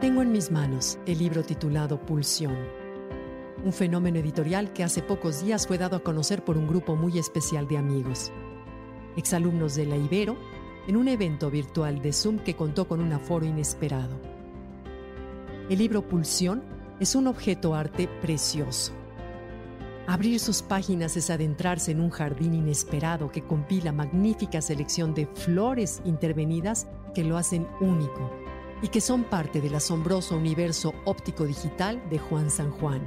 Tengo en mis manos el libro titulado Pulsión, un fenómeno editorial que hace pocos días fue dado a conocer por un grupo muy especial de amigos, exalumnos de la Ibero, en un evento virtual de Zoom que contó con un aforo inesperado. El libro Pulsión es un objeto arte precioso. Abrir sus páginas es adentrarse en un jardín inesperado que compila magnífica selección de flores intervenidas que lo hacen único y que son parte del asombroso universo óptico digital de Juan San Juan,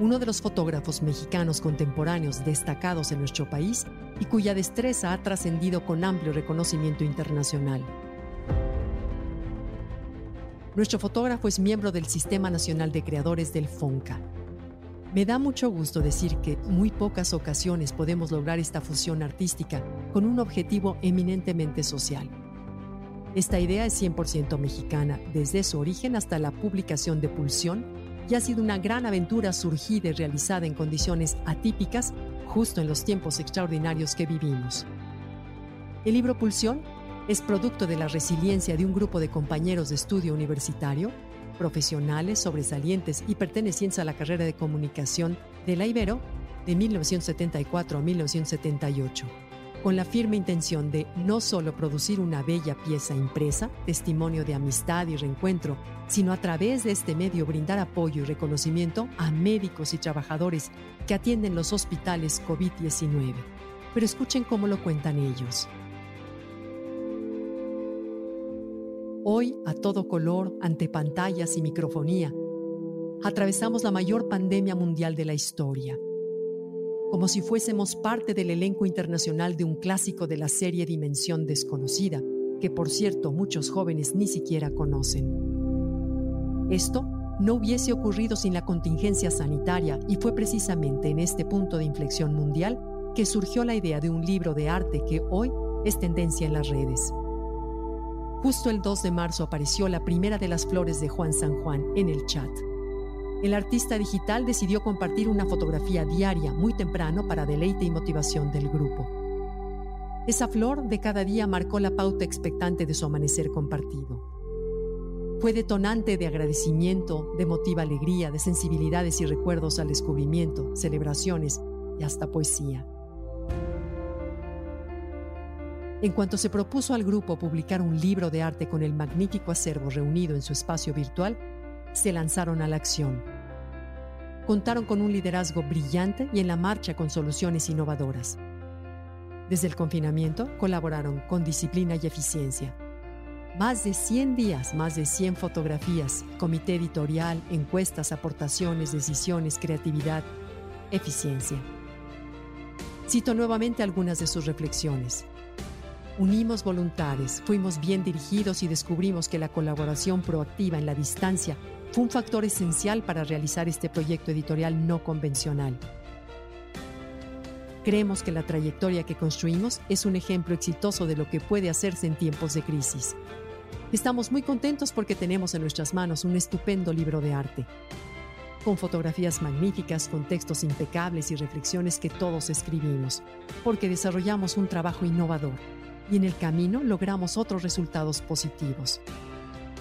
uno de los fotógrafos mexicanos contemporáneos destacados en nuestro país y cuya destreza ha trascendido con amplio reconocimiento internacional. Nuestro fotógrafo es miembro del Sistema Nacional de Creadores del FONCA. Me da mucho gusto decir que muy pocas ocasiones podemos lograr esta fusión artística con un objetivo eminentemente social esta idea es 100% mexicana, desde su origen hasta la publicación de Pulsión, y ha sido una gran aventura surgida y realizada en condiciones atípicas justo en los tiempos extraordinarios que vivimos. El libro Pulsión es producto de la resiliencia de un grupo de compañeros de estudio universitario, profesionales, sobresalientes y pertenecientes a la carrera de comunicación de la Ibero de 1974 a 1978 con la firme intención de no solo producir una bella pieza impresa, testimonio de amistad y reencuentro, sino a través de este medio brindar apoyo y reconocimiento a médicos y trabajadores que atienden los hospitales COVID-19. Pero escuchen cómo lo cuentan ellos. Hoy, a todo color, ante pantallas y microfonía, atravesamos la mayor pandemia mundial de la historia como si fuésemos parte del elenco internacional de un clásico de la serie Dimensión desconocida, que por cierto muchos jóvenes ni siquiera conocen. Esto no hubiese ocurrido sin la contingencia sanitaria y fue precisamente en este punto de inflexión mundial que surgió la idea de un libro de arte que hoy es tendencia en las redes. Justo el 2 de marzo apareció la primera de las flores de Juan San Juan en el chat el artista digital decidió compartir una fotografía diaria muy temprano para deleite y motivación del grupo. Esa flor de cada día marcó la pauta expectante de su amanecer compartido. Fue detonante de agradecimiento, de motiva alegría, de sensibilidades y recuerdos al descubrimiento, celebraciones y hasta poesía. En cuanto se propuso al grupo publicar un libro de arte con el magnífico acervo reunido en su espacio virtual, se lanzaron a la acción. Contaron con un liderazgo brillante y en la marcha con soluciones innovadoras. Desde el confinamiento colaboraron con disciplina y eficiencia. Más de 100 días, más de 100 fotografías, comité editorial, encuestas, aportaciones, decisiones, creatividad, eficiencia. Cito nuevamente algunas de sus reflexiones. Unimos voluntades, fuimos bien dirigidos y descubrimos que la colaboración proactiva en la distancia fue un factor esencial para realizar este proyecto editorial no convencional. Creemos que la trayectoria que construimos es un ejemplo exitoso de lo que puede hacerse en tiempos de crisis. Estamos muy contentos porque tenemos en nuestras manos un estupendo libro de arte, con fotografías magníficas, con textos impecables y reflexiones que todos escribimos, porque desarrollamos un trabajo innovador y en el camino logramos otros resultados positivos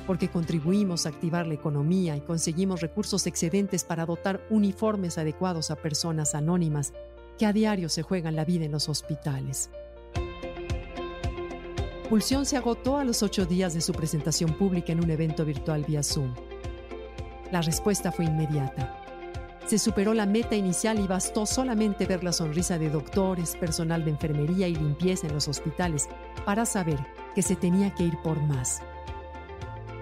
porque contribuimos a activar la economía y conseguimos recursos excedentes para dotar uniformes adecuados a personas anónimas que a diario se juegan la vida en los hospitales. Pulsión se agotó a los ocho días de su presentación pública en un evento virtual vía Zoom. La respuesta fue inmediata. Se superó la meta inicial y bastó solamente ver la sonrisa de doctores, personal de enfermería y limpieza en los hospitales para saber que se tenía que ir por más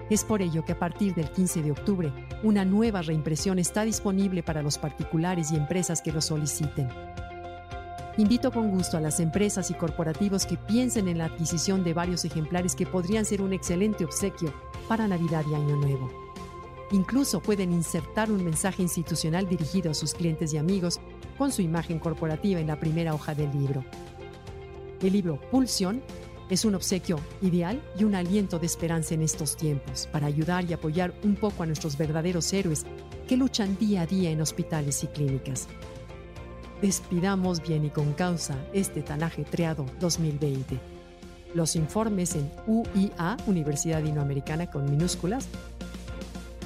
Es por ello que a partir del 15 de octubre, una nueva reimpresión está disponible para los particulares y empresas que lo soliciten. Invito con gusto a las empresas y corporativos que piensen en la adquisición de varios ejemplares que podrían ser un excelente obsequio para Navidad y Año Nuevo. Incluso pueden insertar un mensaje institucional dirigido a sus clientes y amigos con su imagen corporativa en la primera hoja del libro. El libro Pulsión es un obsequio ideal y un aliento de esperanza en estos tiempos para ayudar y apoyar un poco a nuestros verdaderos héroes que luchan día a día en hospitales y clínicas. Despidamos bien y con causa este tan ajetreado 2020. Los informes en UIA, Universidad Iberoamericana con minúsculas,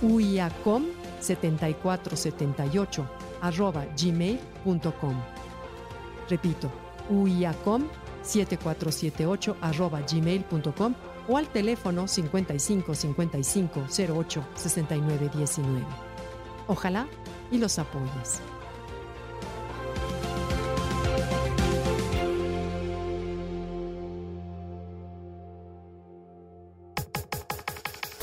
uiacom 7478 arroba gmail.com. Repito, uiacom 7478 arroba gmail.com o al teléfono 55 55 08 69 19. Ojalá y los apoyes.